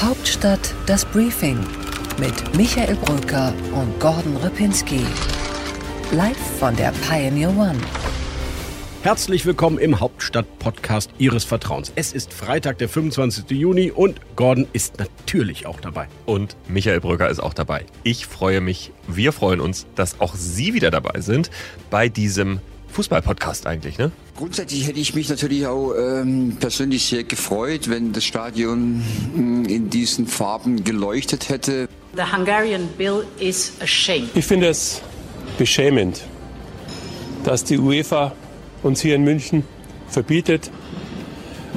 Hauptstadt das Briefing mit Michael Brücker und Gordon Ripinski. Live von der Pioneer One. Herzlich willkommen im Hauptstadt-Podcast Ihres Vertrauens. Es ist Freitag, der 25. Juni und Gordon ist natürlich auch dabei. Und Michael Brücker ist auch dabei. Ich freue mich, wir freuen uns, dass auch Sie wieder dabei sind bei diesem Fußball-Podcast eigentlich, ne? Grundsätzlich hätte ich mich natürlich auch ähm, persönlich sehr gefreut, wenn das Stadion mh, in diesen Farben geleuchtet hätte. The Hungarian bill is a shame. Ich finde es beschämend, dass die UEFA uns hier in München verbietet,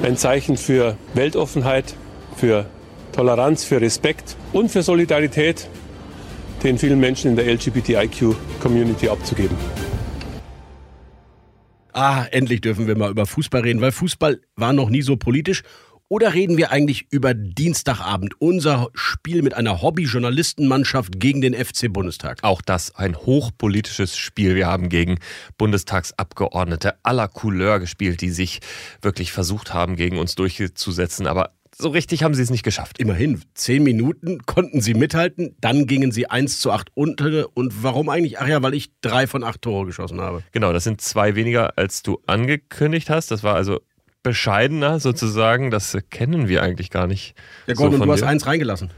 ein Zeichen für Weltoffenheit, für Toleranz, für Respekt und für Solidarität den vielen Menschen in der LGBTIQ-Community abzugeben. Ah, endlich dürfen wir mal über Fußball reden, weil Fußball war noch nie so politisch. Oder reden wir eigentlich über Dienstagabend, unser Spiel mit einer Hobby-Journalistenmannschaft gegen den FC Bundestag? Auch das ein hochpolitisches Spiel. Wir haben gegen Bundestagsabgeordnete aller Couleur gespielt, die sich wirklich versucht haben, gegen uns durchzusetzen, aber so richtig haben sie es nicht geschafft. Immerhin, zehn Minuten konnten sie mithalten, dann gingen sie 1 zu 8 unter. Und warum eigentlich? Ach ja, weil ich drei von acht Tore geschossen habe. Genau, das sind zwei weniger, als du angekündigt hast. Das war also bescheidener sozusagen. Das kennen wir eigentlich gar nicht. Ja, Gordon, so und du hast dir. eins reingelassen.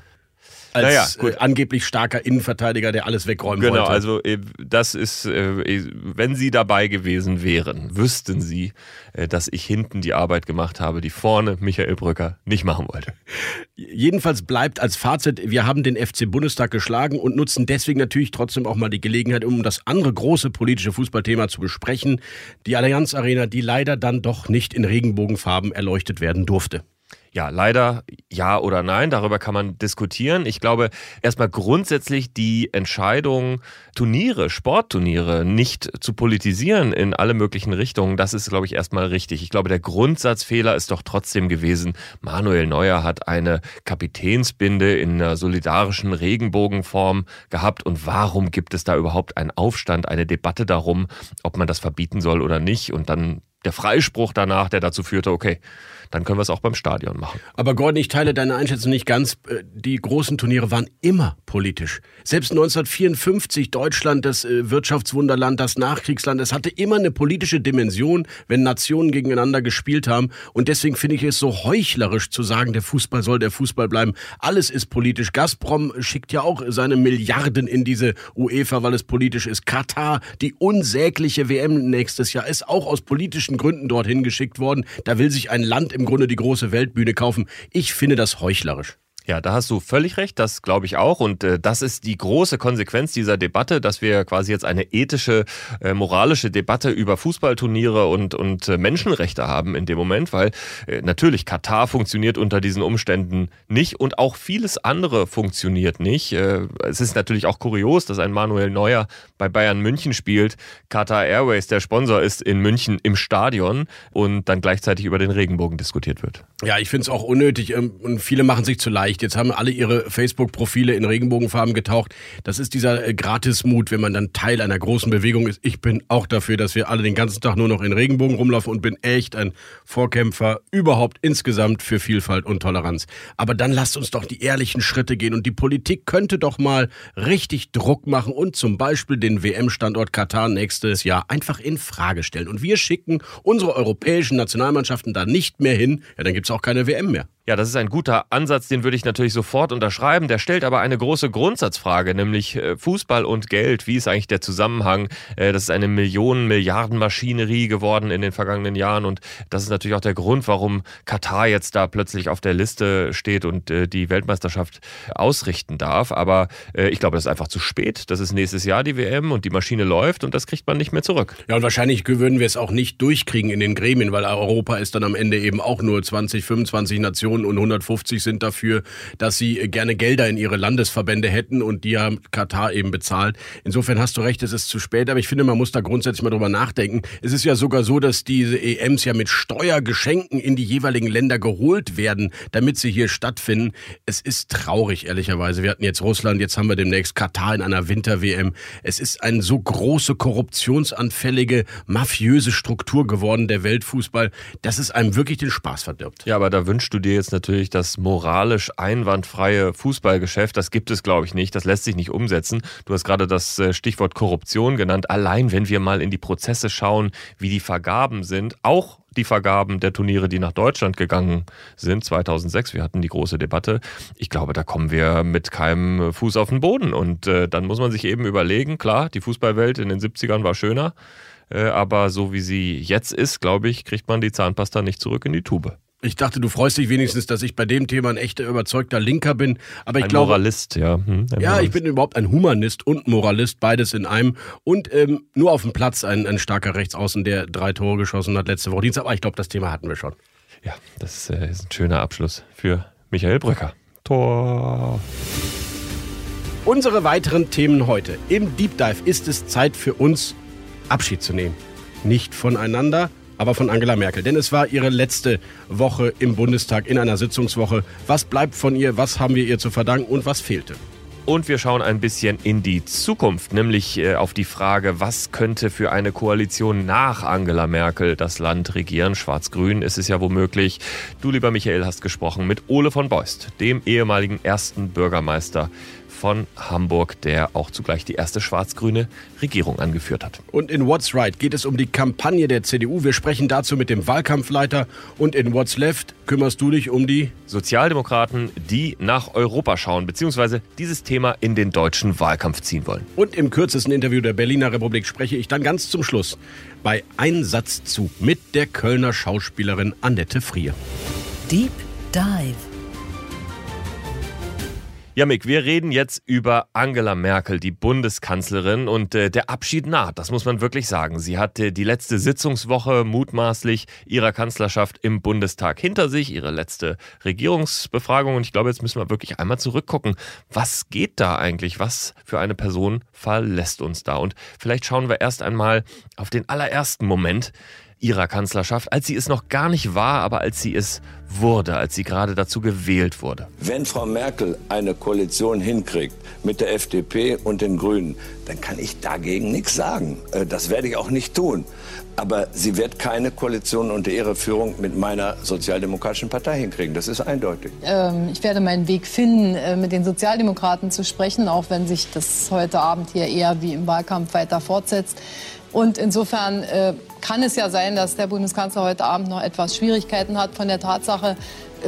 Als Naja, gut. Äh, angeblich starker Innenverteidiger, der alles wegräumen Genau, wollte. also äh, das ist, äh, wenn Sie dabei gewesen wären, wüssten Sie, dass ich hinten die Arbeit gemacht habe, die vorne Michael Brücker nicht machen wollte. Jedenfalls bleibt als Fazit, wir haben den FC Bundestag geschlagen und nutzen deswegen natürlich trotzdem auch mal die Gelegenheit, um das andere große politische Fußballthema zu besprechen. Die Allianz Arena, die leider dann doch nicht in Regenbogenfarben erleuchtet werden durfte. Ja, leider ja oder nein, darüber kann man diskutieren. Ich glaube, erstmal grundsätzlich die Entscheidung, Turniere, Sportturniere nicht zu politisieren in alle möglichen Richtungen, das ist, glaube ich, erstmal richtig. Ich glaube, der Grundsatzfehler ist doch trotzdem gewesen, Manuel Neuer hat eine Kapitänsbinde in einer solidarischen Regenbogenform gehabt und warum gibt es da überhaupt einen Aufstand, eine Debatte darum, ob man das verbieten soll oder nicht und dann der Freispruch danach, der dazu führte, okay, dann können wir es auch beim Stadion machen. Aber Gordon, ich teile deine Einschätzung nicht ganz. Äh, Die großen Turniere waren immer politisch. Selbst 1954 Deutschland, das äh, Wirtschaftswunderland, das Nachkriegsland, es hatte immer eine politische Dimension, wenn Nationen gegeneinander gespielt haben. Und deswegen finde ich es so heuchlerisch zu sagen, der Fußball soll der Fußball bleiben. Alles ist politisch. Gazprom schickt ja auch seine Milliarden in diese UEFA, weil es politisch ist. Katar, die unsägliche WM nächstes Jahr, ist auch aus politischen Gründen dorthin geschickt worden. Da will sich ein Land im Grunde die große Weltbühne kaufen. Ich finde das heuchlerisch. Ja, da hast du völlig recht, das glaube ich auch. Und äh, das ist die große Konsequenz dieser Debatte, dass wir quasi jetzt eine ethische, äh, moralische Debatte über Fußballturniere und, und äh, Menschenrechte haben in dem Moment, weil äh, natürlich Katar funktioniert unter diesen Umständen nicht und auch vieles andere funktioniert nicht. Äh, es ist natürlich auch kurios, dass ein Manuel Neuer bei Bayern München spielt, Qatar Airways der Sponsor ist in München im Stadion und dann gleichzeitig über den Regenbogen diskutiert wird. Ja, ich finde es auch unnötig ähm, und viele machen sich zu leicht. Jetzt haben alle ihre Facebook-Profile in Regenbogenfarben getaucht. Das ist dieser äh, Gratismut, wenn man dann Teil einer großen Bewegung ist. Ich bin auch dafür, dass wir alle den ganzen Tag nur noch in Regenbogen rumlaufen und bin echt ein Vorkämpfer überhaupt insgesamt für Vielfalt und Toleranz. Aber dann lasst uns doch die ehrlichen Schritte gehen und die Politik könnte doch mal richtig Druck machen und zum Beispiel den WM-Standort Katar nächstes Jahr einfach in Frage stellen. Und wir schicken unsere europäischen Nationalmannschaften da nicht mehr hin. Ja, dann gibt's auch keine WM mehr. Ja, das ist ein guter Ansatz, den würde ich natürlich sofort unterschreiben. Der stellt aber eine große Grundsatzfrage, nämlich äh, Fußball und Geld. Wie ist eigentlich der Zusammenhang? Äh, Das ist eine Millionen-Milliarden-Maschinerie geworden in den vergangenen Jahren und das ist natürlich auch der Grund, warum Katar jetzt da plötzlich auf der Liste steht und äh, die Weltmeisterschaft ausrichten darf. Aber ich glaube, das ist einfach zu spät. Das ist nächstes Jahr die WM und die Maschine läuft und das kriegt man nicht mehr zurück. Ja, und wahrscheinlich würden wir es auch nicht durchkriegen in den Gremien, weil Europa ist dann am Ende eben auch nur 20, 25 Nationen und 150 sind dafür, dass sie gerne Gelder in ihre Landesverbände hätten und die haben Katar eben bezahlt. Insofern hast du recht, es ist zu spät, aber ich finde, man muss da grundsätzlich mal drüber nachdenken. Es ist ja sogar so, dass diese EMs ja mit Steuergeschenken in die jeweiligen Länder geholt werden, damit sie hier stattfinden. Es ist traurig, ehrlicherweise. Wir hatten jetzt Russland, jetzt haben wir demnächst Katar in einer Winter-WM. Es ist eine so große, korruptionsanfällige, mafiöse Struktur geworden, der Weltfußball, dass es einem wirklich den Spaß verdirbt. Ja, aber da wünschst du dir jetzt natürlich das moralisch einwandfreie Fußballgeschäft. Das gibt es, glaube ich, nicht. Das lässt sich nicht umsetzen. Du hast gerade das äh, Stichwort Korruption genannt. Allein wenn wir mal in die Prozesse schauen, wie die Vergaben sind, auch die Vergaben der Turniere, die nach Deutschland gegangen sind, 2006. Wir hatten die große Debatte. Ich glaube, da kommen wir mit keinem Fuß auf den Boden. Und äh, dann muss man sich eben überlegen, klar, die Fußballwelt in den 70ern war schöner. Äh, aber so wie sie jetzt ist, glaube ich, kriegt man die Zahnpasta nicht zurück in die Tube. Ich dachte, du freust dich wenigstens, dass ich bei dem Thema ein echter überzeugter Linker bin. Aber ich ein glaube, Moralist, ja. Hm, ein ja, Moralist. ich bin überhaupt ein Humanist und Moralist, beides in einem. Und ähm, nur auf dem Platz ein, ein starker Rechtsaußen, der drei Tore geschossen hat letzte Woche Dienstag. Aber ich glaube, das Thema hatten wir schon. Ja, das äh, ist ein schöner Abschluss für Michael Brücker. Tor. Unsere weiteren Themen heute. Im Deep Dive ist es Zeit für uns, Abschied zu nehmen. Nicht voneinander, aber von Angela Merkel. Denn es war ihre letzte Woche im Bundestag in einer Sitzungswoche. Was bleibt von ihr? Was haben wir ihr zu verdanken und was fehlte? Und wir schauen ein bisschen in die Zukunft, nämlich äh, auf die Frage, was könnte für eine Koalition nach Angela Merkel das Land regieren? Schwarz-Grün ist es ja womöglich. Du, lieber Michael, hast gesprochen mit Ole von Beust, dem ehemaligen ersten Bürgermeister von Hamburg, der auch zugleich die erste schwarz-grüne Regierung angeführt hat. Und in What's Right geht es um die Kampagne der CDU. Wir sprechen dazu mit dem Wahlkampfleiter. Und in What's Left kümmerst du dich um die Sozialdemokraten, die nach Europa schauen, beziehungsweise dieses Thema in den deutschen Wahlkampf ziehen wollen. Und im kürzesten Interview der Berliner Republik spreche ich dann ganz zum Schluss bei Einsatz zu mit der Kölner Schauspielerin Annette Frier. Deep Dive. Ja, Mick, wir reden jetzt über Angela Merkel, die Bundeskanzlerin, und äh, der Abschied naht, das muss man wirklich sagen. Sie hatte die letzte Sitzungswoche mutmaßlich ihrer Kanzlerschaft im Bundestag hinter sich, ihre letzte Regierungsbefragung. Und ich glaube, jetzt müssen wir wirklich einmal zurückgucken. Was geht da eigentlich? Was für eine Person verlässt uns da? Und vielleicht schauen wir erst einmal auf den allerersten Moment ihrer Kanzlerschaft, als sie es noch gar nicht war, aber als sie es wurde, als sie gerade dazu gewählt wurde. Wenn Frau Merkel eine Koalition hinkriegt mit der FDP und den Grünen, dann kann ich dagegen nichts sagen. Äh, Das werde ich auch nicht tun. Aber sie wird keine Koalition unter ihrer Führung mit meiner sozialdemokratischen Partei hinkriegen. Das ist eindeutig. Ähm, Ich werde meinen Weg finden, äh, mit den Sozialdemokraten zu sprechen, auch wenn sich das heute Abend hier eher wie im Wahlkampf weiter fortsetzt. Und insofern äh, kann es ja sein, dass der Bundeskanzler heute Abend noch etwas Schwierigkeiten hat, von der Tatsache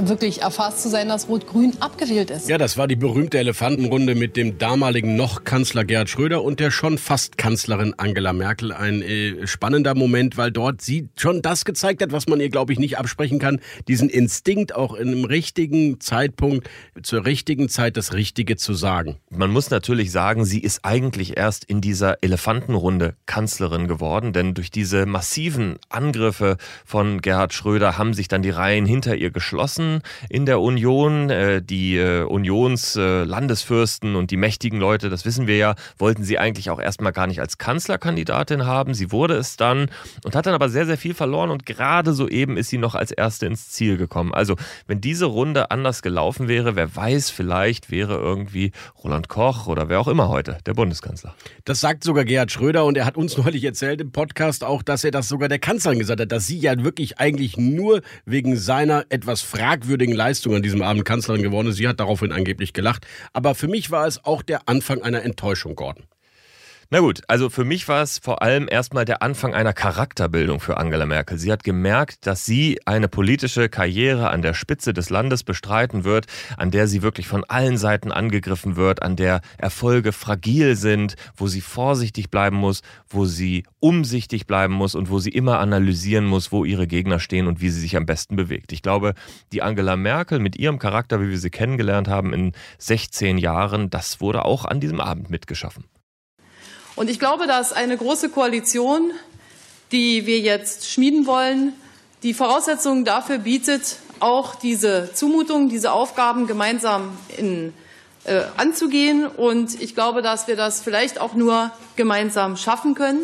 wirklich erfasst zu sein, dass Rot-Grün abgewählt ist. Ja, das war die berühmte Elefantenrunde mit dem damaligen noch Kanzler Gerhard Schröder und der schon fast Kanzlerin Angela Merkel. Ein äh, spannender Moment, weil dort sie schon das gezeigt hat, was man ihr, glaube ich, nicht absprechen kann. Diesen Instinkt, auch in einem richtigen Zeitpunkt, zur richtigen Zeit das Richtige zu sagen. Man muss natürlich sagen, sie ist eigentlich erst in dieser Elefantenrunde Kanzlerin geworden, denn durch diese massiven Angriffe von Gerhard Schröder haben sich dann die Reihen hinter ihr geschlossen in der Union. Äh, Die äh, Unionslandesfürsten und die mächtigen Leute, das wissen wir ja, wollten sie eigentlich auch erstmal gar nicht als Kanzlerkandidatin haben. Sie wurde es dann und hat dann aber sehr, sehr viel verloren und gerade soeben ist sie noch als Erste ins Ziel gekommen. Also, wenn diese Runde anders gelaufen wäre, wer weiß, vielleicht wäre irgendwie Roland Koch oder wer auch immer heute der Bundeskanzler. Das sagt sogar Gerhard Schröder und er hat uns neulich erzählt im Podcast auch, dass er das sogar der Kanzlerin gesagt hat, dass sie ja wirklich eigentlich nur wegen seiner etwas fragwürdigen Leistung an diesem Abend Kanzlerin geworden ist. Sie hat daraufhin angeblich gelacht. Aber für mich war es auch der Anfang einer Enttäuschung, Gordon. Na gut, also für mich war es vor allem erstmal der Anfang einer Charakterbildung für Angela Merkel. Sie hat gemerkt, dass sie eine politische Karriere an der Spitze des Landes bestreiten wird, an der sie wirklich von allen Seiten angegriffen wird, an der Erfolge fragil sind, wo sie vorsichtig bleiben muss, wo sie umsichtig bleiben muss und wo sie immer analysieren muss, wo ihre Gegner stehen und wie sie sich am besten bewegt. Ich glaube, die Angela Merkel mit ihrem Charakter, wie wir sie kennengelernt haben in 16 Jahren, das wurde auch an diesem Abend mitgeschaffen. Und ich glaube, dass eine große Koalition, die wir jetzt schmieden wollen, die Voraussetzungen dafür bietet, auch diese Zumutung, diese Aufgaben gemeinsam in, äh, anzugehen. Und ich glaube, dass wir das vielleicht auch nur gemeinsam schaffen können.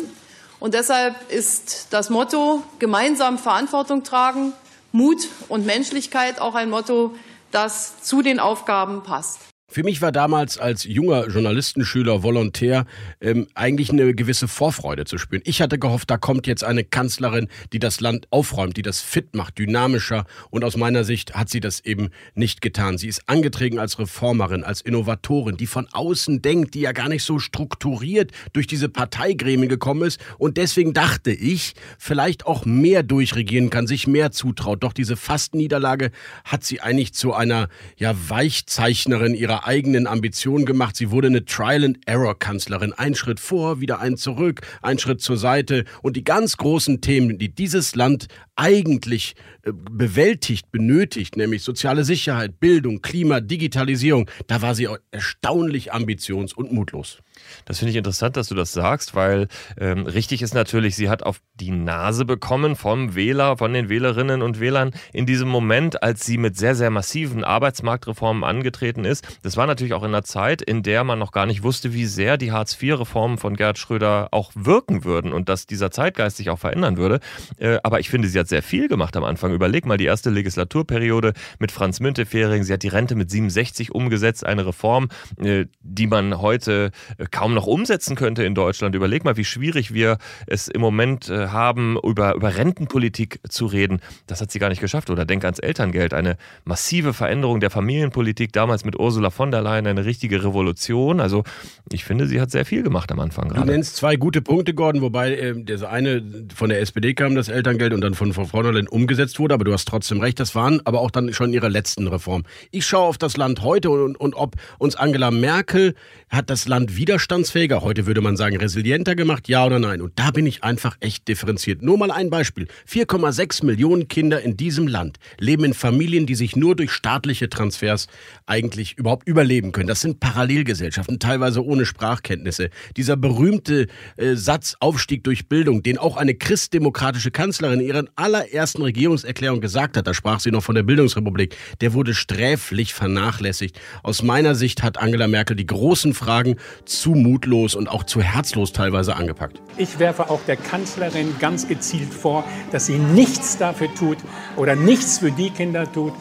Und deshalb ist das Motto gemeinsam Verantwortung tragen, Mut und Menschlichkeit auch ein Motto, das zu den Aufgaben passt. Für mich war damals als junger Journalistenschüler, Volontär, ähm, eigentlich eine gewisse Vorfreude zu spüren. Ich hatte gehofft, da kommt jetzt eine Kanzlerin, die das Land aufräumt, die das fit macht, dynamischer. Und aus meiner Sicht hat sie das eben nicht getan. Sie ist angetreten als Reformerin, als Innovatorin, die von außen denkt, die ja gar nicht so strukturiert durch diese Parteigremien gekommen ist. Und deswegen dachte ich, vielleicht auch mehr durchregieren kann, sich mehr zutraut. Doch diese Fastniederlage hat sie eigentlich zu einer ja, Weichzeichnerin ihrer eigenen Ambitionen gemacht. Sie wurde eine Trial-and-Error-Kanzlerin. Ein Schritt vor, wieder ein zurück, ein Schritt zur Seite. Und die ganz großen Themen, die dieses Land eigentlich äh, bewältigt, benötigt, nämlich soziale Sicherheit, Bildung, Klima, Digitalisierung, da war sie erstaunlich ambitions- und mutlos. Das finde ich interessant, dass du das sagst, weil ähm, richtig ist natürlich, sie hat auf die Nase bekommen vom Wähler, von den Wählerinnen und Wählern in diesem Moment, als sie mit sehr, sehr massiven Arbeitsmarktreformen angetreten ist. Das war natürlich auch in einer Zeit, in der man noch gar nicht wusste, wie sehr die Hartz-IV-Reformen von Gerd Schröder auch wirken würden und dass dieser Zeitgeist sich auch verändern würde. Äh, aber ich finde, sie hat sehr viel gemacht am Anfang. Überleg mal die erste Legislaturperiode mit Franz Müntefering. Sie hat die Rente mit 67 umgesetzt, eine Reform, äh, die man heute äh, kaum noch umsetzen könnte in Deutschland. Überleg mal, wie schwierig wir es im Moment äh, haben, über, über Rentenpolitik zu reden. Das hat sie gar nicht geschafft. Oder denk ans Elterngeld. Eine massive Veränderung der Familienpolitik, damals mit Ursula von der Leyen, eine richtige Revolution. Also ich finde, sie hat sehr viel gemacht am Anfang gerade. Du nennst zwei gute Punkte, Gordon, wobei äh, der eine von der SPD kam, das Elterngeld, und dann von Frau von der Leyen umgesetzt wurde. Aber du hast trotzdem recht, das waren aber auch dann schon ihre letzten Reformen. Ich schaue auf das Land heute und, und ob uns Angela Merkel hat das Land widerstandsfähiger, heute würde man sagen resilienter gemacht, ja oder nein? Und da bin ich einfach echt differenziert. Nur mal ein Beispiel. 4,6 Millionen Kinder in diesem Land leben in Familien, die sich nur durch staatliche Transfers eigentlich überhaupt überleben können. Das sind Parallelgesellschaften, teilweise ohne Sprachkenntnisse. Dieser berühmte äh, Satz Aufstieg durch Bildung, den auch eine christdemokratische Kanzlerin in ihrer allerersten Regierungserklärung gesagt hat, da sprach sie noch von der Bildungsrepublik, der wurde sträflich vernachlässigt. Aus meiner Sicht hat Angela Merkel die großen Fragen zu mutlos und auch zu herzlos teilweise angepackt. Ich werfe auch der Kanzlerin ganz gezielt vor, dass sie nichts dafür tut oder nichts für die Kinder tut,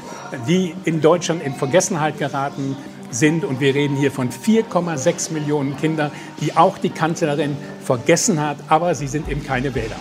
die in Deutschland in Vergessenheit geraten sind. Und wir reden hier von 4,6 Millionen Kindern, die auch die Kanzlerin vergessen hat, aber sie sind eben keine Wähler.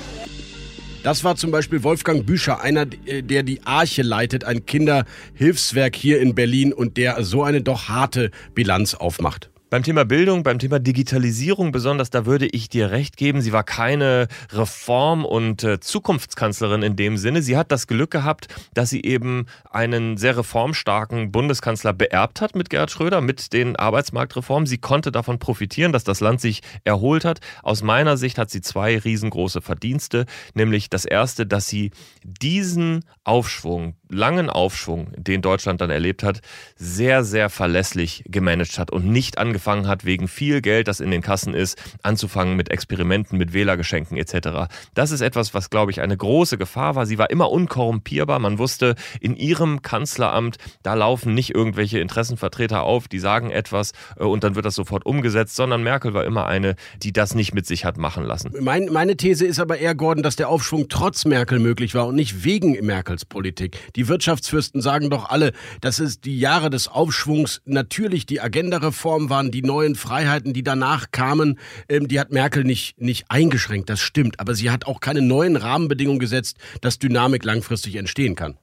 Das war zum Beispiel Wolfgang Büscher, einer, der die Arche leitet, ein Kinderhilfswerk hier in Berlin und der so eine doch harte Bilanz aufmacht. Beim Thema Bildung, beim Thema Digitalisierung besonders, da würde ich dir recht geben. Sie war keine Reform- und äh, Zukunftskanzlerin in dem Sinne. Sie hat das Glück gehabt, dass sie eben einen sehr reformstarken Bundeskanzler beerbt hat mit Gerhard Schröder, mit den Arbeitsmarktreformen. Sie konnte davon profitieren, dass das Land sich erholt hat. Aus meiner Sicht hat sie zwei riesengroße Verdienste. Nämlich das erste, dass sie diesen Aufschwung, langen Aufschwung, den Deutschland dann erlebt hat, sehr, sehr verlässlich gemanagt hat und nicht angefangen angefangen hat, wegen viel Geld, das in den Kassen ist, anzufangen mit Experimenten, mit Wählergeschenken etc. Das ist etwas, was, glaube ich, eine große Gefahr war. Sie war immer unkorrumpierbar. Man wusste, in ihrem Kanzleramt, da laufen nicht irgendwelche Interessenvertreter auf, die sagen etwas äh, und dann wird das sofort umgesetzt, sondern Merkel war immer eine, die das nicht mit sich hat machen lassen. Mein, meine These ist aber eher, Gordon, dass der Aufschwung trotz Merkel möglich war und nicht wegen Merkels Politik. Die Wirtschaftsfürsten sagen doch alle, dass es die Jahre des Aufschwungs natürlich die Agenda-Reform waren, die neuen Freiheiten, die danach kamen, ähm, die hat Merkel nicht, nicht eingeschränkt, das stimmt. Aber sie hat auch keine neuen Rahmenbedingungen gesetzt, dass Dynamik langfristig entstehen kann.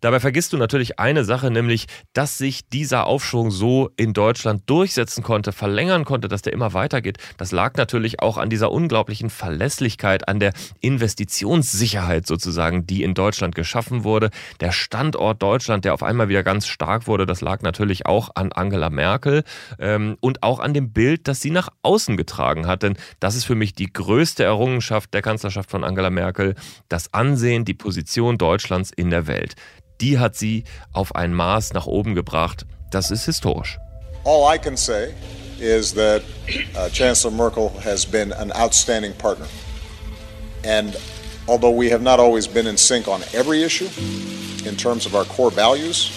Dabei vergisst du natürlich eine Sache, nämlich, dass sich dieser Aufschwung so in Deutschland durchsetzen konnte, verlängern konnte, dass der immer weitergeht. Das lag natürlich auch an dieser unglaublichen Verlässlichkeit, an der Investitionssicherheit sozusagen, die in Deutschland geschaffen wurde. Der Standort Deutschland, der auf einmal wieder ganz stark wurde, das lag natürlich auch an Angela Merkel ähm, und auch an dem Bild, das sie nach außen getragen hat. Denn das ist für mich die größte Errungenschaft der Kanzlerschaft von Angela Merkel, das Ansehen, die Position Deutschlands in der Welt die hat sie auf ein Maß nach oben gebracht. Das ist historisch. All I can say is that uh, Chancellor Merkel has been an outstanding partner. And although we have not always been in sync on every issue, in terms of our core values,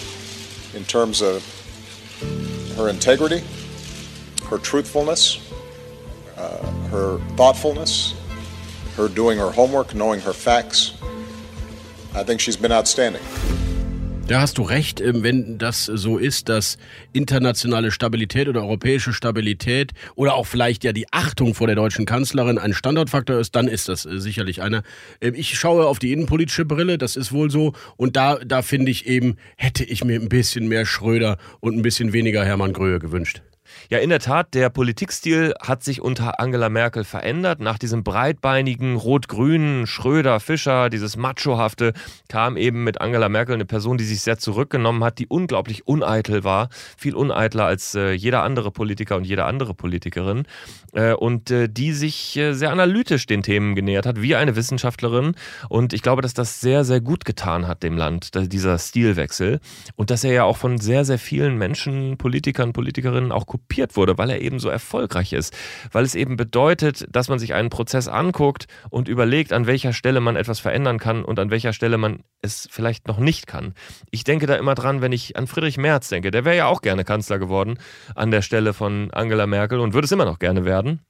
in terms of her integrity, her truthfulness, uh, her thoughtfulness, her doing her homework, knowing her facts, I think she's been outstanding. Da hast du recht, ähm, wenn das so ist, dass internationale Stabilität oder europäische Stabilität oder auch vielleicht ja die Achtung vor der deutschen Kanzlerin ein Standortfaktor ist, dann ist das äh, sicherlich einer. Ähm, ich schaue auf die innenpolitische Brille, das ist wohl so. Und da, da finde ich eben, hätte ich mir ein bisschen mehr Schröder und ein bisschen weniger Hermann Gröhe gewünscht. Ja, in der Tat, der Politikstil hat sich unter Angela Merkel verändert. Nach diesem breitbeinigen, rot-grünen Schröder, Fischer, dieses Machohafte, kam eben mit Angela Merkel eine Person, die sich sehr zurückgenommen hat, die unglaublich uneitel war, viel uneitler als äh, jeder andere Politiker und jede andere Politikerin und äh, die sich äh, sehr analytisch den Themen genähert hat, wie eine Wissenschaftlerin. Und ich glaube, dass das sehr, sehr gut getan hat dem Land, dieser Stilwechsel. Und dass er ja auch von sehr, sehr vielen Menschen, Politikern, Politikerinnen auch kopiert wurde, weil er eben so erfolgreich ist. Weil es eben bedeutet, dass man sich einen Prozess anguckt und überlegt, an welcher Stelle man etwas verändern kann und an welcher Stelle man es vielleicht noch nicht kann. Ich denke da immer dran, wenn ich an Friedrich Merz denke. Der wäre ja auch gerne Kanzler geworden an der Stelle von Angela Merkel und würde es immer noch gerne werden werden.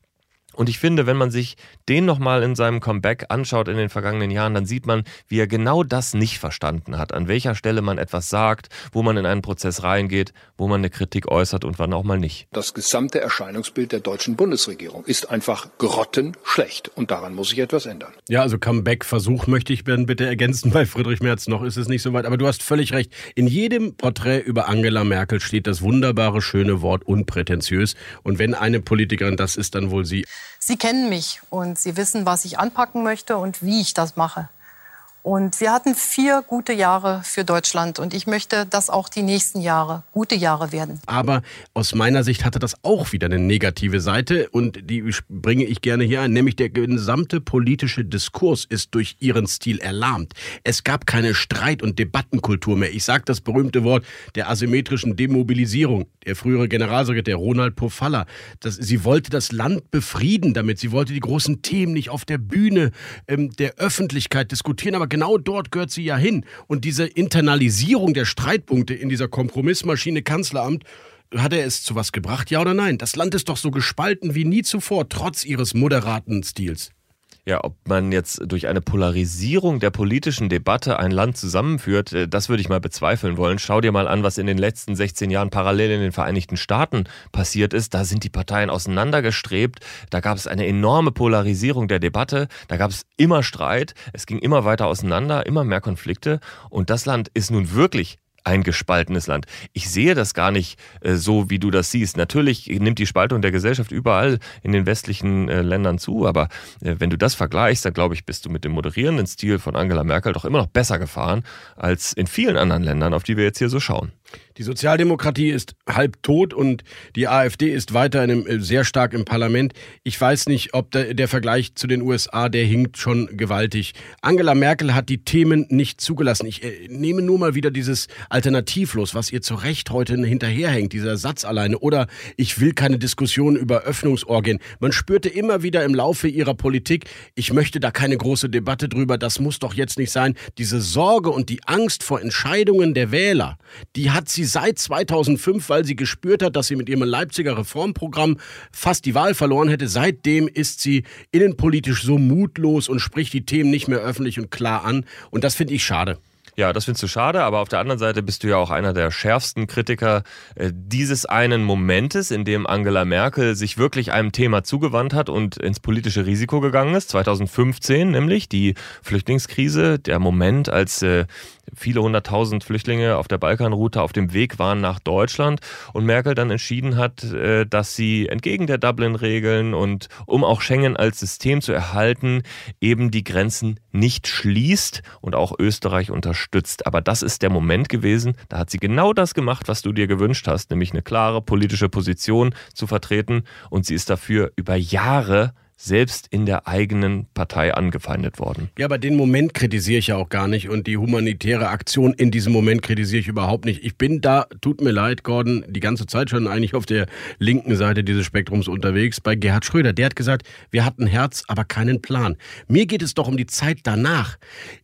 Und ich finde, wenn man sich den nochmal in seinem Comeback anschaut in den vergangenen Jahren, dann sieht man, wie er genau das nicht verstanden hat. An welcher Stelle man etwas sagt, wo man in einen Prozess reingeht, wo man eine Kritik äußert und wann auch mal nicht. Das gesamte Erscheinungsbild der deutschen Bundesregierung ist einfach grottenschlecht. Und daran muss sich etwas ändern. Ja, also Comeback-Versuch möchte ich bitte ergänzen bei Friedrich Merz. Noch ist es nicht so weit. Aber du hast völlig recht. In jedem Porträt über Angela Merkel steht das wunderbare, schöne Wort unprätentiös. Und wenn eine Politikerin das ist, dann wohl sie. Sie kennen mich und Sie wissen, was ich anpacken möchte und wie ich das mache. Und wir hatten vier gute Jahre für Deutschland. Und ich möchte, dass auch die nächsten Jahre gute Jahre werden. Aber aus meiner Sicht hatte das auch wieder eine negative Seite. Und die bringe ich gerne hier ein. Nämlich der gesamte politische Diskurs ist durch ihren Stil erlahmt. Es gab keine Streit- und Debattenkultur mehr. Ich sage das berühmte Wort der asymmetrischen Demobilisierung. Der frühere Generalsekretär Ronald Pofalla. Das, sie wollte das Land befrieden damit. Sie wollte die großen Themen nicht auf der Bühne ähm, der Öffentlichkeit diskutieren. Aber genau dort gehört sie ja hin. Und diese Internalisierung der Streitpunkte in dieser Kompromissmaschine Kanzleramt, hat er es zu was gebracht, ja oder nein? Das Land ist doch so gespalten wie nie zuvor, trotz ihres moderaten Stils. Ja, ob man jetzt durch eine Polarisierung der politischen Debatte ein Land zusammenführt, äh, das würde ich mal bezweifeln wollen. Schau dir mal an, was in den letzten 16 Jahren parallel in den Vereinigten Staaten passiert ist. Da sind die Parteien auseinandergestrebt. Da gab es eine enorme Polarisierung der Debatte. Da gab es immer Streit. Es ging immer weiter auseinander, immer mehr Konflikte. Und das Land ist nun wirklich ein gespaltenes Land. Ich sehe das gar nicht äh, so, wie du das siehst. Natürlich nimmt die Spaltung der Gesellschaft überall in den westlichen äh, Ländern zu, aber äh, wenn du das vergleichst, dann glaube ich, bist du mit dem moderierenden Stil von Angela Merkel doch immer noch besser gefahren als in vielen anderen Ländern, auf die wir jetzt hier so schauen. Die Sozialdemokratie ist halb tot und die AfD ist weiterhin äh, sehr stark im Parlament. Ich weiß nicht, ob der, der, Vergleich zu den USA, der hinkt schon gewaltig. Angela Merkel hat die Themen nicht zugelassen. Ich äh, nehme nur mal wieder dieses Alternativlos, was ihr zu Recht heute hinterherhängt, dieser Satz alleine. Oder ich will keine Diskussion über Öffnungsorgien. Man spürte immer wieder im Laufe ihrer Politik, ich möchte da keine große Debatte drüber, das muss doch jetzt nicht sein. Diese Sorge und die Angst vor Entscheidungen der Wähler, die hat sie seit 2005, weil sie gespürt hat, dass sie mit ihrem Leipziger Reformprogramm fast die Wahl verloren hätte. Seitdem ist sie innenpolitisch so mutlos und spricht die Themen nicht mehr öffentlich und klar an. Und das finde ich schade. Ja, das findest du schade, aber auf der anderen Seite bist du ja auch einer der schärfsten Kritiker äh, dieses einen Momentes, in dem Angela Merkel sich wirklich einem Thema zugewandt hat und ins politische Risiko gegangen ist. 2015 nämlich die Flüchtlingskrise, der Moment, als äh, viele hunderttausend Flüchtlinge auf der Balkanroute auf dem Weg waren nach Deutschland und Merkel dann entschieden hat, äh, dass sie entgegen der Dublin-Regeln und um auch Schengen als System zu erhalten, eben die Grenzen nicht schließt und auch Österreich unterstützt. Aber das ist der Moment gewesen, da hat sie genau das gemacht, was du dir gewünscht hast, nämlich eine klare politische Position zu vertreten und sie ist dafür über Jahre selbst in der eigenen Partei angefeindet worden. Ja, aber den Moment kritisiere ich ja auch gar nicht und die humanitäre Aktion in diesem Moment kritisiere ich überhaupt nicht. Ich bin da, tut mir leid, Gordon, die ganze Zeit schon eigentlich auf der linken Seite dieses Spektrums unterwegs bei Gerhard Schröder. Der hat gesagt, wir hatten Herz, aber keinen Plan. Mir geht es doch um die Zeit danach.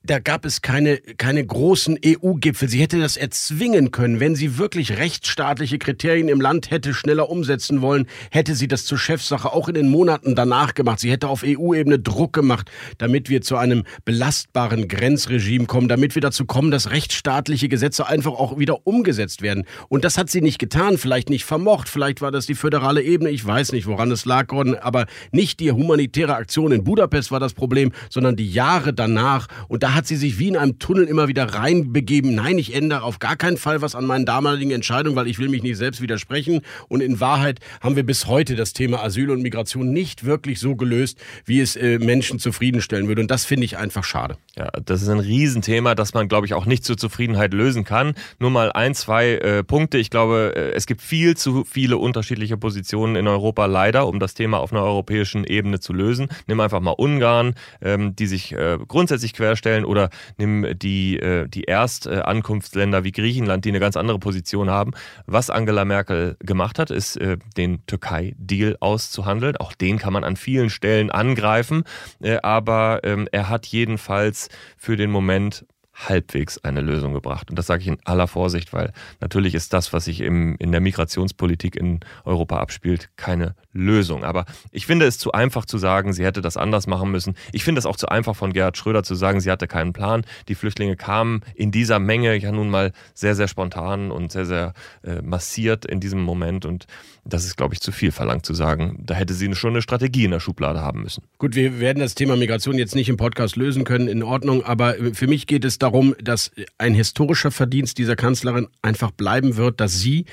Da gab es keine, keine großen EU-Gipfel. Sie hätte das erzwingen können. Wenn sie wirklich rechtsstaatliche Kriterien im Land hätte schneller umsetzen wollen, hätte sie das zur Chefsache auch in den Monaten danach gemacht gemacht. Sie hätte auf EU-Ebene Druck gemacht, damit wir zu einem belastbaren Grenzregime kommen, damit wir dazu kommen, dass rechtsstaatliche Gesetze einfach auch wieder umgesetzt werden. Und das hat sie nicht getan, vielleicht nicht vermocht, vielleicht war das die föderale Ebene, ich weiß nicht, woran es lag, Gordon, aber nicht die humanitäre Aktion in Budapest war das Problem, sondern die Jahre danach. Und da hat sie sich wie in einem Tunnel immer wieder reinbegeben. Nein, ich ändere auf gar keinen Fall was an meinen damaligen Entscheidungen, weil ich will mich nicht selbst widersprechen. Und in Wahrheit haben wir bis heute das Thema Asyl und Migration nicht wirklich so gelöst, wie es äh, Menschen zufriedenstellen würde. Und das finde ich einfach schade. Ja, das ist ein Riesenthema, das man, glaube ich, auch nicht zur Zufriedenheit lösen kann. Nur mal ein, zwei äh, Punkte. Ich glaube, äh, es gibt viel zu viele unterschiedliche Positionen in Europa leider, um das Thema auf einer europäischen Ebene zu lösen. Nimm einfach mal Ungarn, ähm, die sich äh, grundsätzlich querstellen, oder nimm die, äh, die Erstankunftsländer wie Griechenland, die eine ganz andere Position haben. Was Angela Merkel gemacht hat, ist äh, den Türkei-Deal auszuhandeln. Auch den kann man an vielen Stellen angreifen, äh, aber ähm, er hat jedenfalls für den Moment halbwegs eine Lösung gebracht. Und das sage ich in aller Vorsicht, weil natürlich ist das, was sich im, in der Migrationspolitik in Europa abspielt, keine Lösung. Aber ich finde es zu einfach zu sagen, sie hätte das anders machen müssen. Ich finde es auch zu einfach von Gerhard Schröder zu sagen, sie hatte keinen Plan. Die Flüchtlinge kamen in dieser Menge ja nun mal sehr, sehr spontan und sehr, sehr äh, massiert in diesem Moment. Und das ist, glaube ich, zu viel verlangt zu sagen. Da hätte sie schon eine Strategie in der Schublade haben müssen. Gut, wir werden das Thema Migration jetzt nicht im Podcast lösen können, in Ordnung. Aber für mich geht es darum, dass ein historischer Verdienst dieser Kanzlerin einfach bleiben wird, dass sie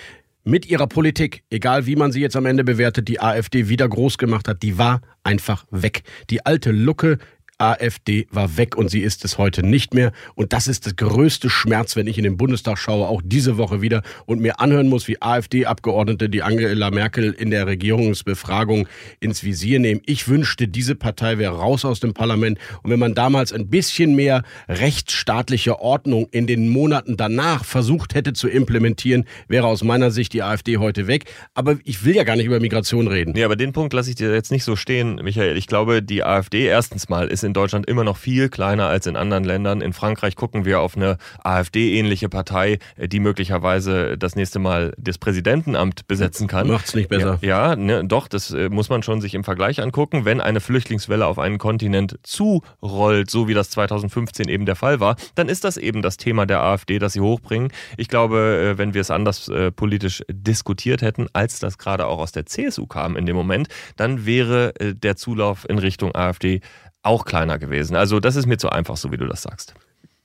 mit ihrer Politik, egal wie man sie jetzt am Ende bewertet, die AfD wieder groß gemacht hat, die war einfach weg. Die alte Lucke AfD war weg und sie ist es heute nicht mehr. Und das ist der größte Schmerz, wenn ich in den Bundestag schaue, auch diese Woche wieder und mir anhören muss, wie AfD-Abgeordnete die Angela Merkel in der Regierungsbefragung ins Visier nehmen. Ich wünschte, diese Partei wäre raus aus dem Parlament. Und wenn man damals ein bisschen mehr rechtsstaatliche Ordnung in den Monaten danach versucht hätte zu implementieren, wäre aus meiner Sicht die AfD heute weg. Aber ich will ja gar nicht über Migration reden. Nee, aber den Punkt lasse ich dir jetzt nicht so stehen, Michael. Ich glaube, die AfD erstens mal ist in Deutschland immer noch viel kleiner als in anderen Ländern. In Frankreich gucken wir auf eine AfD-ähnliche Partei, die möglicherweise das nächste Mal das Präsidentenamt besetzen kann. Macht's nicht besser. Ja, ja ne, doch, das äh, muss man schon sich im Vergleich angucken. Wenn eine Flüchtlingswelle auf einen Kontinent zurollt, so wie das 2015 eben der Fall war, dann ist das eben das Thema der AfD, das sie hochbringen. Ich glaube, äh, wenn wir es anders äh, politisch diskutiert hätten, als das gerade auch aus der CSU kam in dem Moment, dann wäre der Zulauf in Richtung AfD auch kleiner gewesen. Also das ist mir zu einfach, so wie du das sagst.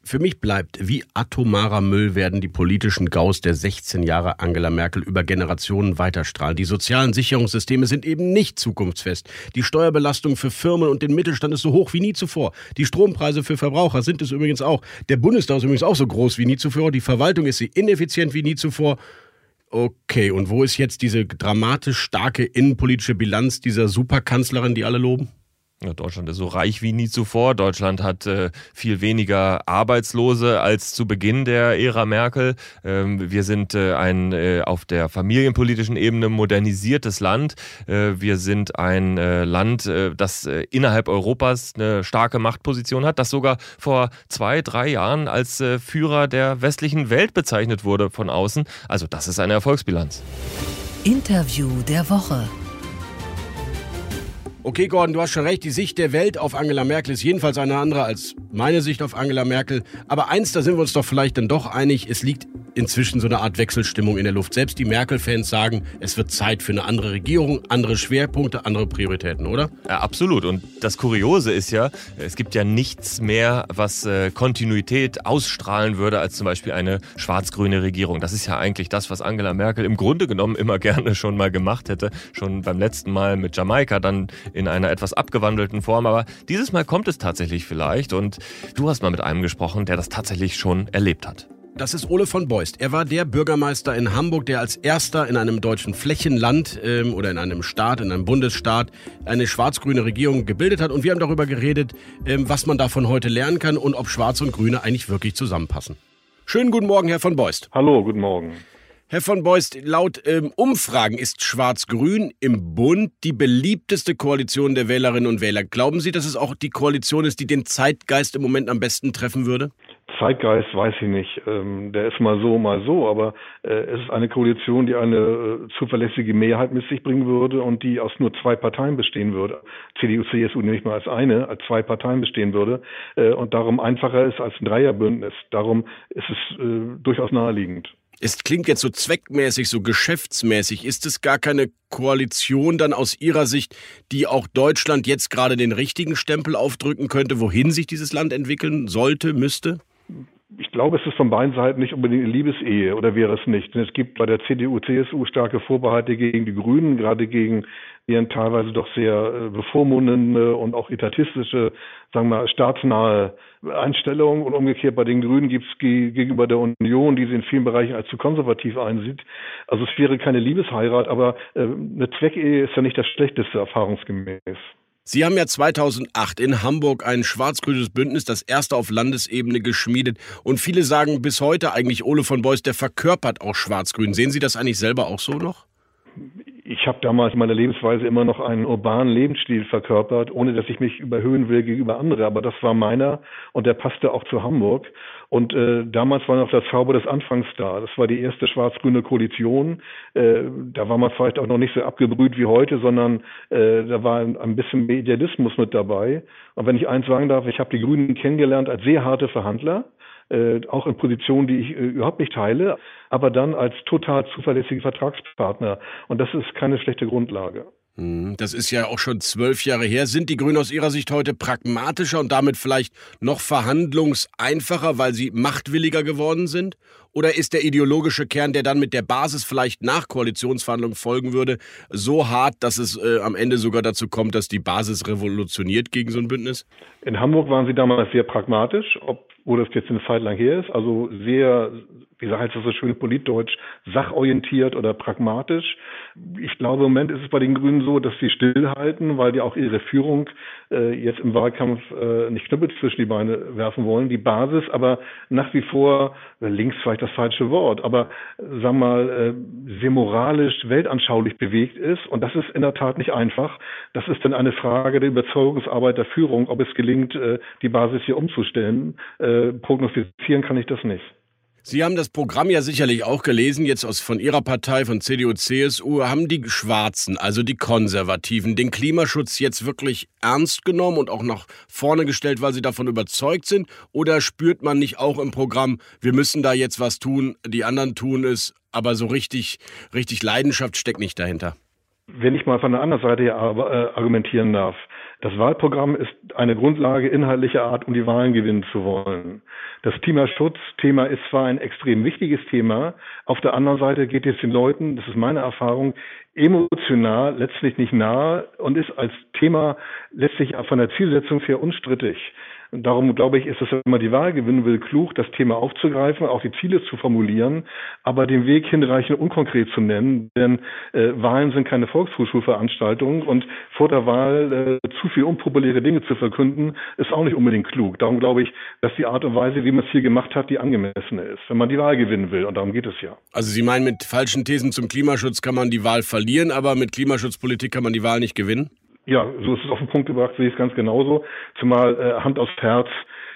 Für mich bleibt, wie atomarer Müll werden die politischen Gaus der 16 Jahre Angela Merkel über Generationen weiterstrahlen. Die sozialen Sicherungssysteme sind eben nicht zukunftsfest. Die Steuerbelastung für Firmen und den Mittelstand ist so hoch wie nie zuvor. Die Strompreise für Verbraucher sind es übrigens auch. Der Bundestag ist übrigens auch so groß wie nie zuvor. Die Verwaltung ist sie ineffizient wie nie zuvor. Okay, und wo ist jetzt diese dramatisch starke innenpolitische Bilanz dieser Superkanzlerin, die alle loben? Ja, Deutschland ist so reich wie nie zuvor. Deutschland hat äh, viel weniger Arbeitslose als zu Beginn der Ära Merkel. Ähm, wir sind äh, ein äh, auf der familienpolitischen Ebene modernisiertes Land. Äh, wir sind ein äh, Land, äh, das innerhalb Europas eine starke Machtposition hat, das sogar vor zwei, drei Jahren als Führer der westlichen Welt bezeichnet wurde von außen. Also das ist eine Erfolgsbilanz. Interview der Woche. Okay, Gordon, du hast schon recht. Die Sicht der Welt auf Angela Merkel ist jedenfalls eine andere als meine Sicht auf Angela Merkel. Aber eins, da sind wir uns doch vielleicht dann doch einig. Es liegt inzwischen so eine Art Wechselstimmung in der Luft. Selbst die Merkel-Fans sagen, es wird Zeit für eine andere Regierung, andere Schwerpunkte, andere Prioritäten, oder? Ja, absolut. Und das Kuriose ist ja, es gibt ja nichts mehr, was äh, Kontinuität ausstrahlen würde, als zum Beispiel eine schwarz-grüne Regierung. Das ist ja eigentlich das, was Angela Merkel im Grunde genommen immer gerne schon mal gemacht hätte. Schon beim letzten Mal mit Jamaika, dann in einer etwas abgewandelten Form. Aber dieses Mal kommt es tatsächlich vielleicht. Und du hast mal mit einem gesprochen, der das tatsächlich schon erlebt hat. Das ist Ole von Beust. Er war der Bürgermeister in Hamburg, der als erster in einem deutschen Flächenland ähm, oder in einem Staat, in einem Bundesstaat, eine schwarz-grüne Regierung gebildet hat. Und wir haben darüber geredet, ähm, was man davon heute lernen kann und ob Schwarz und Grüne eigentlich wirklich zusammenpassen. Schönen guten Morgen, Herr von Beust. Hallo, guten Morgen. Herr von Beust, laut ähm, Umfragen ist Schwarz-Grün im Bund die beliebteste Koalition der Wählerinnen und Wähler. Glauben Sie, dass es auch die Koalition ist, die den Zeitgeist im Moment am besten treffen würde? Zeitgeist weiß ich nicht, ähm, der ist mal so, mal so, aber äh, es ist eine Koalition, die eine äh, zuverlässige Mehrheit mit sich bringen würde und die aus nur zwei Parteien bestehen würde. CDU, CSU nicht mal als eine, als zwei Parteien bestehen würde äh, und darum einfacher ist als ein Dreierbündnis. Darum ist es äh, durchaus naheliegend. Es klingt jetzt so zweckmäßig, so geschäftsmäßig. Ist es gar keine Koalition dann aus Ihrer Sicht, die auch Deutschland jetzt gerade den richtigen Stempel aufdrücken könnte, wohin sich dieses Land entwickeln sollte, müsste? Ich glaube, es ist von beiden Seiten nicht unbedingt eine Liebesehe oder wäre es nicht. Denn es gibt bei der CDU, CSU starke Vorbehalte gegen die Grünen, gerade gegen ihren teilweise doch sehr äh, bevormundende und auch etatistische, sagen wir mal, staatsnahe Einstellungen. Und umgekehrt bei den Grünen gibt es gegenüber der Union, die sie in vielen Bereichen als zu konservativ einsieht. Also es wäre keine Liebesheirat, aber äh, eine Zweckehe ist ja nicht das Schlechteste erfahrungsgemäß. Sie haben ja 2008 in Hamburg ein schwarz-grünes Bündnis, das erste auf Landesebene, geschmiedet. Und viele sagen bis heute eigentlich, Ole von Beuys, der verkörpert auch schwarz-grün. Sehen Sie das eigentlich selber auch so noch? Ich habe damals in meiner Lebensweise immer noch einen urbanen Lebensstil verkörpert, ohne dass ich mich überhöhen will gegenüber anderen. Aber das war meiner und der passte auch zu Hamburg. Und äh, damals war noch der Zauber des Anfangs da. Das war die erste schwarz-grüne Koalition. Äh, da war man vielleicht auch noch nicht so abgebrüht wie heute, sondern äh, da war ein, ein bisschen Idealismus mit dabei. Und wenn ich eins sagen darf, ich habe die Grünen kennengelernt als sehr harte Verhandler äh, auch in Positionen, die ich äh, überhaupt nicht teile, aber dann als total zuverlässige Vertragspartner. Und das ist keine schlechte Grundlage. Hm, das ist ja auch schon zwölf Jahre her. Sind die Grünen aus Ihrer Sicht heute pragmatischer und damit vielleicht noch verhandlungseinfacher, weil sie machtwilliger geworden sind? Oder ist der ideologische Kern, der dann mit der Basis vielleicht nach Koalitionsverhandlungen folgen würde, so hart, dass es äh, am Ende sogar dazu kommt, dass die Basis revolutioniert gegen so ein Bündnis? In Hamburg waren Sie damals sehr pragmatisch, ob wo das jetzt eine Zeit lang her ist, also sehr, wie heißt das so schön politdeutsch, sachorientiert oder pragmatisch. Ich glaube, im Moment ist es bei den Grünen so, dass sie stillhalten, weil die auch ihre Führung äh, jetzt im Wahlkampf äh, nicht Knüppel zwischen die Beine werfen wollen. Die Basis aber nach wie vor, links vielleicht das falsche Wort, aber sagen wir mal, äh, sehr moralisch, weltanschaulich bewegt ist. Und das ist in der Tat nicht einfach. Das ist dann eine Frage der Überzeugungsarbeit der Führung, ob es gelingt, äh, die Basis hier umzustellen. Äh, prognostizieren kann ich das nicht. Sie haben das Programm ja sicherlich auch gelesen, jetzt aus, von Ihrer Partei, von CDU, CSU. Haben die Schwarzen, also die Konservativen, den Klimaschutz jetzt wirklich ernst genommen und auch nach vorne gestellt, weil sie davon überzeugt sind? Oder spürt man nicht auch im Programm, wir müssen da jetzt was tun, die anderen tun es, aber so richtig, richtig Leidenschaft steckt nicht dahinter? Wenn ich mal von der anderen Seite äh, argumentieren darf. Das Wahlprogramm ist eine Grundlage inhaltlicher Art, um die Wahlen gewinnen zu wollen. Das Klimaschutzthema ist zwar ein extrem wichtiges Thema, auf der anderen Seite geht es den Leuten, das ist meine Erfahrung, emotional letztlich nicht nahe und ist als Thema letztlich von der Zielsetzung sehr unstrittig. Darum glaube ich, ist es, wenn man die Wahl gewinnen will, klug, das Thema aufzugreifen, auch die Ziele zu formulieren, aber den Weg hinreichend unkonkret zu nennen. Denn äh, Wahlen sind keine Volkshochschulveranstaltungen und vor der Wahl äh, zu viel unpopuläre Dinge zu verkünden, ist auch nicht unbedingt klug. Darum glaube ich, dass die Art und Weise, wie man es hier gemacht hat, die angemessene ist, wenn man die Wahl gewinnen will. Und darum geht es ja. Also Sie meinen, mit falschen Thesen zum Klimaschutz kann man die Wahl verlieren, aber mit Klimaschutzpolitik kann man die Wahl nicht gewinnen? Ja, so ist es auf den Punkt gebracht, sehe ich es ganz genauso. Zumal äh, Hand aufs Herz,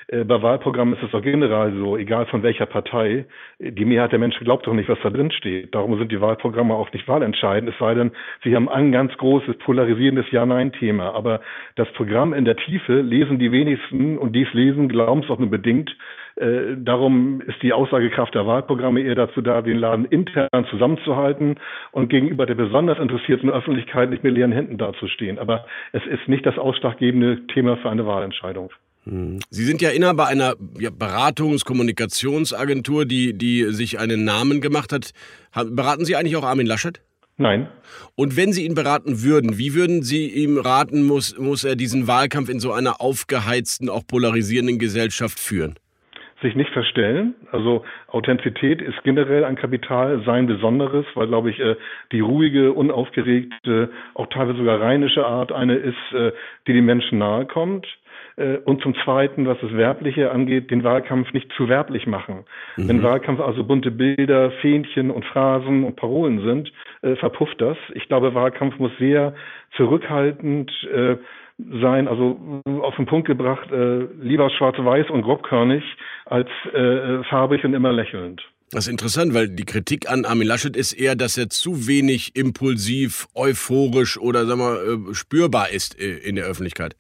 äh, bei Wahlprogrammen ist es doch generell so, egal von welcher Partei, die Mehrheit der Menschen glaubt doch nicht, was da drin steht. Darum sind die Wahlprogramme auch nicht wahlentscheidend, es sei denn, sie haben ein ganz großes polarisierendes Ja-Nein-Thema. Aber das Programm in der Tiefe lesen die wenigsten und dies lesen, glauben es auch nur bedingt. Äh, darum ist die Aussagekraft der Wahlprogramme eher dazu da, den Laden intern zusammenzuhalten und gegenüber der besonders interessierten Öffentlichkeit nicht mit leeren Händen dazustehen. Aber es ist nicht das ausschlaggebende Thema für eine Wahlentscheidung. Hm. Sie sind ja Inhaber einer Beratungs-, Kommunikationsagentur, die, die sich einen Namen gemacht hat. Beraten Sie eigentlich auch Armin Laschet? Nein. Und wenn Sie ihn beraten würden, wie würden Sie ihm raten, muss, muss er diesen Wahlkampf in so einer aufgeheizten, auch polarisierenden Gesellschaft führen? Sich nicht verstellen. Also Authentizität ist generell ein Kapital, sein Besonderes, weil, glaube ich, äh, die ruhige, unaufgeregte, auch teilweise sogar rheinische Art eine ist, äh, die den Menschen nahe kommt. Äh, und zum Zweiten, was das Werbliche angeht, den Wahlkampf nicht zu werblich machen. Mhm. Wenn Wahlkampf also bunte Bilder, Fähnchen und Phrasen und Parolen sind, verpufft das. Ich glaube, Wahlkampf muss sehr zurückhaltend sein, also auf den Punkt gebracht, äh, lieber schwarz-weiß und grobkörnig als äh, farbig und immer lächelnd. Das ist interessant, weil die Kritik an Armin Laschet ist eher, dass er zu wenig impulsiv, euphorisch oder sagen wir, äh, spürbar ist äh, in der Öffentlichkeit.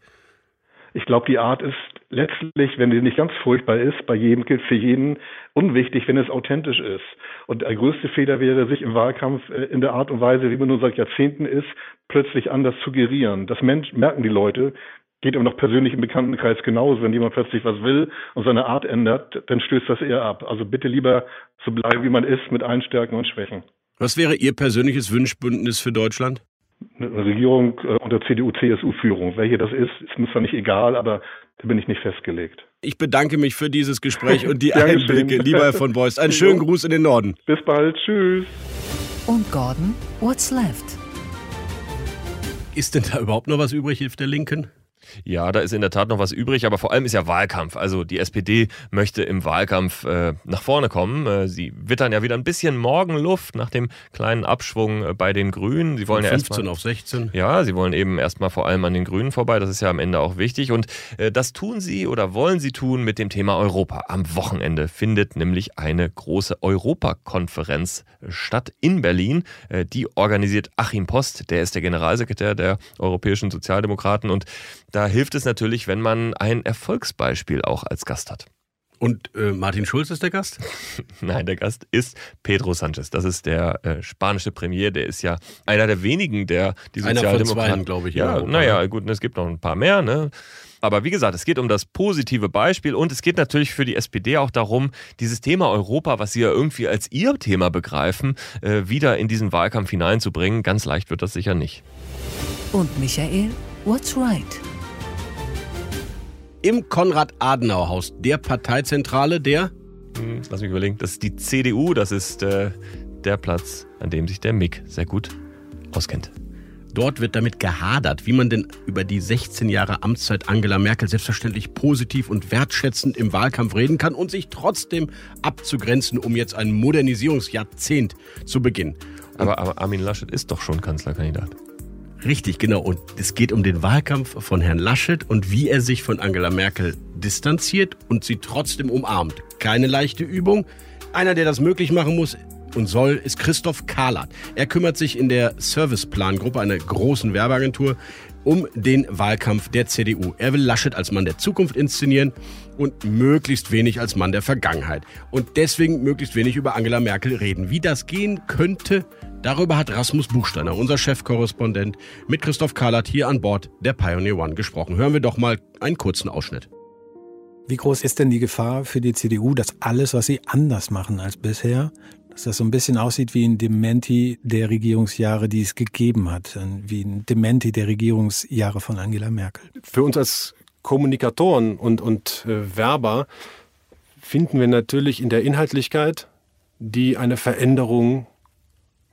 Ich glaube, die Art ist letztlich, wenn sie nicht ganz furchtbar ist, bei jedem gilt für jeden unwichtig, wenn es authentisch ist. Und der größte Fehler wäre, sich im Wahlkampf äh, in der Art und Weise, wie man nun seit Jahrzehnten ist, plötzlich anders zu gerieren. Das merken die Leute. Geht aber noch persönlich im Bekanntenkreis genauso. Wenn jemand plötzlich was will und seine Art ändert, dann stößt das eher ab. Also bitte lieber so bleiben, wie man ist, mit allen Stärken und Schwächen. Was wäre Ihr persönliches Wünschbündnis für Deutschland? Eine Regierung äh, unter CDU-CSU-Führung. Welche das ist, ist mir zwar nicht egal, aber da bin ich nicht festgelegt. Ich bedanke mich für dieses Gespräch und die Einblicke, lieber Herr von Beust. Einen schönen Gruß in den Norden. Bis bald. Tschüss. Und Gordon, what's left? Ist denn da überhaupt noch was übrig auf der Linken? Ja, da ist in der Tat noch was übrig, aber vor allem ist ja Wahlkampf. Also die SPD möchte im Wahlkampf äh, nach vorne kommen. Äh, sie wittern ja wieder ein bisschen Morgenluft nach dem kleinen Abschwung äh, bei den Grünen. Sie wollen Von ja 15 erstmal, auf 16. Ja, sie wollen eben erstmal vor allem an den Grünen vorbei. Das ist ja am Ende auch wichtig. Und äh, das tun sie oder wollen sie tun mit dem Thema Europa. Am Wochenende findet nämlich eine große Europakonferenz statt in Berlin. Äh, die organisiert Achim Post. Der ist der Generalsekretär der Europäischen Sozialdemokraten und da hilft es natürlich, wenn man ein Erfolgsbeispiel auch als Gast hat. Und äh, Martin Schulz ist der Gast? Nein, der Gast ist Pedro Sanchez. Das ist der äh, spanische Premier. Der ist ja einer der wenigen, der die Sozialdemokraten, glaube ich. Ja, naja, gut, es gibt noch ein paar mehr. Ne? Aber wie gesagt, es geht um das positive Beispiel und es geht natürlich für die SPD auch darum, dieses Thema Europa, was sie ja irgendwie als ihr Thema begreifen, äh, wieder in diesen Wahlkampf hineinzubringen. Ganz leicht wird das sicher nicht. Und Michael, what's right? Im Konrad-Adenauer-Haus, der Parteizentrale der. Hm, lass mich überlegen. Das ist die CDU, das ist äh, der Platz, an dem sich der Mick sehr gut auskennt. Dort wird damit gehadert, wie man denn über die 16 Jahre Amtszeit Angela Merkel selbstverständlich positiv und wertschätzend im Wahlkampf reden kann und sich trotzdem abzugrenzen, um jetzt ein Modernisierungsjahrzehnt zu beginnen. Aber, aber Armin Laschet ist doch schon Kanzlerkandidat. Richtig, genau. Und es geht um den Wahlkampf von Herrn Laschet und wie er sich von Angela Merkel distanziert und sie trotzdem umarmt. Keine leichte Übung. Einer, der das möglich machen muss und soll, ist Christoph Kahlert. Er kümmert sich in der Serviceplan-Gruppe einer großen Werbeagentur um den Wahlkampf der CDU. Er will Laschet als Mann der Zukunft inszenieren und möglichst wenig als Mann der Vergangenheit. Und deswegen möglichst wenig über Angela Merkel reden. Wie das gehen könnte, darüber hat Rasmus Buchsteiner, unser Chefkorrespondent, mit Christoph Kahlert hier an Bord der Pioneer One gesprochen. Hören wir doch mal einen kurzen Ausschnitt. Wie groß ist denn die Gefahr für die CDU, dass alles, was sie anders machen als bisher, dass das so ein bisschen aussieht wie ein Dementi der Regierungsjahre, die es gegeben hat, wie ein Dementi der Regierungsjahre von Angela Merkel. Für uns als Kommunikatoren und, und äh, Werber finden wir natürlich in der Inhaltlichkeit, die eine Veränderung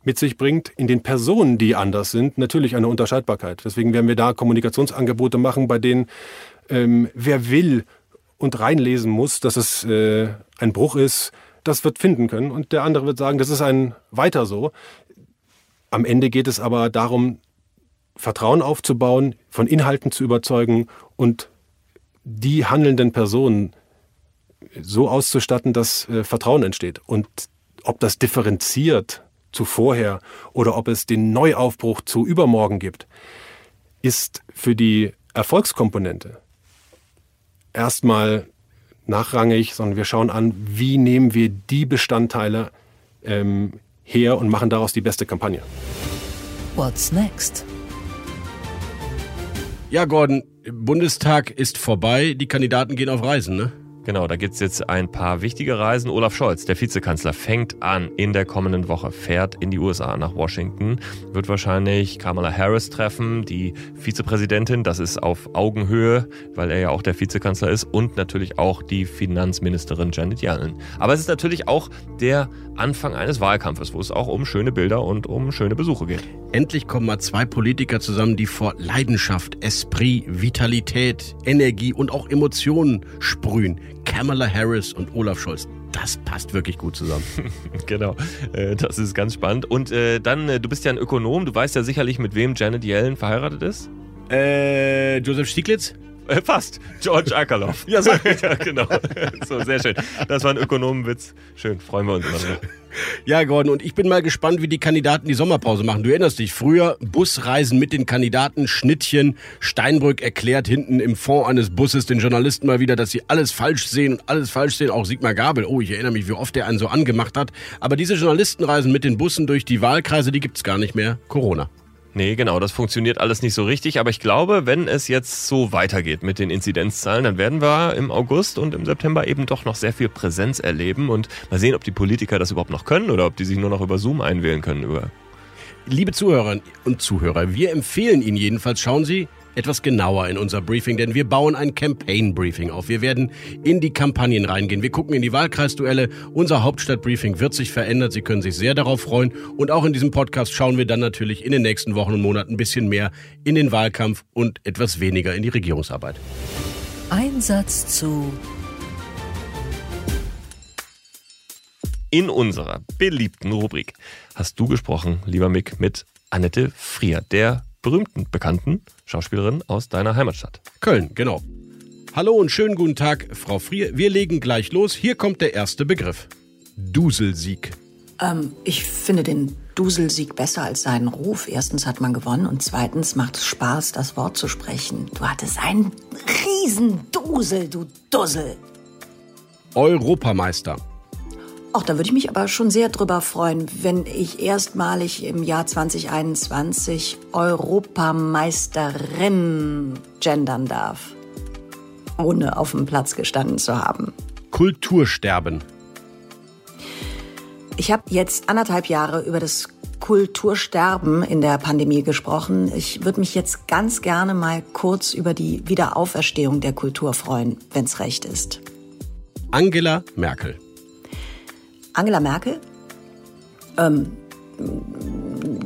mit sich bringt, in den Personen, die anders sind, natürlich eine Unterscheidbarkeit. Deswegen werden wir da Kommunikationsangebote machen, bei denen ähm, wer will und reinlesen muss, dass es äh, ein Bruch ist, das wird finden können. Und der andere wird sagen, das ist ein weiter so. Am Ende geht es aber darum, Vertrauen aufzubauen, von Inhalten zu überzeugen und die handelnden Personen so auszustatten, dass äh, Vertrauen entsteht. Und ob das differenziert zu vorher oder ob es den Neuaufbruch zu übermorgen gibt, ist für die Erfolgskomponente erstmal nachrangig, sondern wir schauen an, wie nehmen wir die Bestandteile ähm, her und machen daraus die beste Kampagne. What's next? Ja, Gordon, Bundestag ist vorbei, die Kandidaten gehen auf Reisen, ne? Genau, da gibt es jetzt ein paar wichtige Reisen. Olaf Scholz, der Vizekanzler, fängt an in der kommenden Woche, fährt in die USA nach Washington, wird wahrscheinlich Kamala Harris treffen, die Vizepräsidentin. Das ist auf Augenhöhe, weil er ja auch der Vizekanzler ist und natürlich auch die Finanzministerin Janet Yellen. Aber es ist natürlich auch der Anfang eines Wahlkampfes, wo es auch um schöne Bilder und um schöne Besuche geht. Endlich kommen mal zwei Politiker zusammen, die vor Leidenschaft, Esprit, Vitalität, Energie und auch Emotionen sprühen. Kamala Harris und Olaf Scholz. Das passt wirklich gut zusammen. genau, äh, das ist ganz spannend. Und äh, dann, äh, du bist ja ein Ökonom, du weißt ja sicherlich, mit wem Janet Yellen verheiratet ist. Äh, Josef Stieglitz? Äh, fast. George Akerlof. ja, so. ja, genau. So, sehr schön. Das war ein Ökonomenwitz. Schön, freuen wir uns darüber. Ja, Gordon, und ich bin mal gespannt, wie die Kandidaten die Sommerpause machen. Du erinnerst dich, früher Busreisen mit den Kandidaten, Schnittchen. Steinbrück erklärt hinten im Fond eines Busses den Journalisten mal wieder, dass sie alles falsch sehen und alles falsch sehen. Auch Sigmar Gabel. Oh, ich erinnere mich, wie oft er einen so angemacht hat. Aber diese Journalistenreisen mit den Bussen durch die Wahlkreise, die gibt's gar nicht mehr. Corona. Nee, genau, das funktioniert alles nicht so richtig. Aber ich glaube, wenn es jetzt so weitergeht mit den Inzidenzzahlen, dann werden wir im August und im September eben doch noch sehr viel Präsenz erleben und mal sehen, ob die Politiker das überhaupt noch können oder ob die sich nur noch über Zoom einwählen können. Liebe Zuhörerinnen und Zuhörer, wir empfehlen Ihnen jedenfalls, schauen Sie etwas genauer in unser Briefing, denn wir bauen ein Campaign-Briefing auf. Wir werden in die Kampagnen reingehen. Wir gucken in die Wahlkreisduelle. Unser Hauptstadt-Briefing wird sich verändern. Sie können sich sehr darauf freuen. Und auch in diesem Podcast schauen wir dann natürlich in den nächsten Wochen und Monaten ein bisschen mehr in den Wahlkampf und etwas weniger in die Regierungsarbeit. Einsatz zu in unserer beliebten Rubrik hast du gesprochen, lieber Mick, mit Annette Frier, der berühmten, bekannten Schauspielerin aus deiner Heimatstadt. Köln, genau. Hallo und schönen guten Tag, Frau Frier. Wir legen gleich los. Hier kommt der erste Begriff. Duselsieg. Ähm, ich finde den Duselsieg besser als seinen Ruf. Erstens hat man gewonnen und zweitens macht es Spaß, das Wort zu sprechen. Du hattest einen Riesendusel, du Dussel. Europameister. Ach, da würde ich mich aber schon sehr drüber freuen, wenn ich erstmalig im Jahr 2021 Europameisterin gendern darf. Ohne auf dem Platz gestanden zu haben. Kultursterben. Ich habe jetzt anderthalb Jahre über das Kultursterben in der Pandemie gesprochen. Ich würde mich jetzt ganz gerne mal kurz über die Wiederauferstehung der Kultur freuen, wenn's recht ist. Angela Merkel. Angela Merkel, ähm,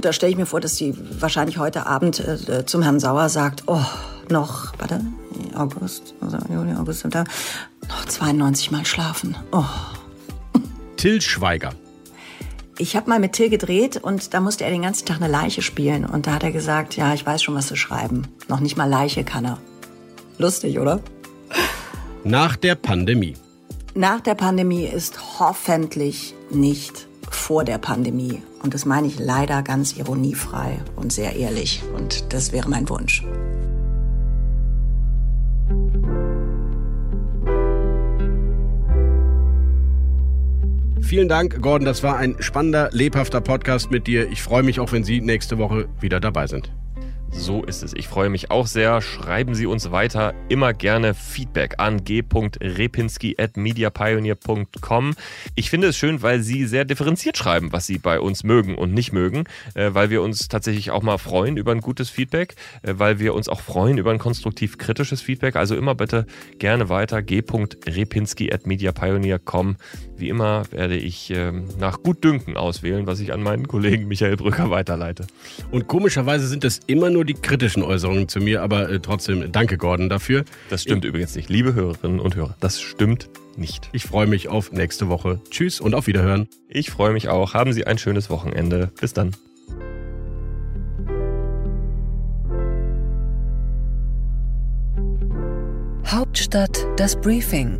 da stelle ich mir vor, dass sie wahrscheinlich heute Abend äh, zum Herrn Sauer sagt, oh, noch, warte, August, also Juli, August, September, noch 92 Mal schlafen. Oh. Till Schweiger. Ich habe mal mit Till gedreht und da musste er den ganzen Tag eine Leiche spielen. Und da hat er gesagt, ja, ich weiß schon, was zu schreiben. Noch nicht mal Leiche kann er. Lustig, oder? Nach der Pandemie. Nach der Pandemie ist hoffentlich nicht vor der Pandemie. Und das meine ich leider ganz ironiefrei und sehr ehrlich. Und das wäre mein Wunsch. Vielen Dank, Gordon. Das war ein spannender, lebhafter Podcast mit dir. Ich freue mich auch, wenn Sie nächste Woche wieder dabei sind. So ist es. Ich freue mich auch sehr. Schreiben Sie uns weiter immer gerne Feedback an g.repinski.mediapioneer.com. Ich finde es schön, weil Sie sehr differenziert schreiben, was Sie bei uns mögen und nicht mögen, äh, weil wir uns tatsächlich auch mal freuen über ein gutes Feedback, äh, weil wir uns auch freuen über ein konstruktiv kritisches Feedback. Also immer bitte gerne weiter g.repinski.mediapioneer.com. Wie immer werde ich ähm, nach Gutdünken auswählen, was ich an meinen Kollegen Michael Brücker weiterleite. Und komischerweise sind das immer nur die kritischen Äußerungen zu mir, aber äh, trotzdem danke Gordon dafür. Das stimmt ich, übrigens nicht. Liebe Hörerinnen und Hörer, das stimmt nicht. Ich freue mich auf nächste Woche. Tschüss und auf Wiederhören. Ich freue mich auch. Haben Sie ein schönes Wochenende. Bis dann. Hauptstadt das Briefing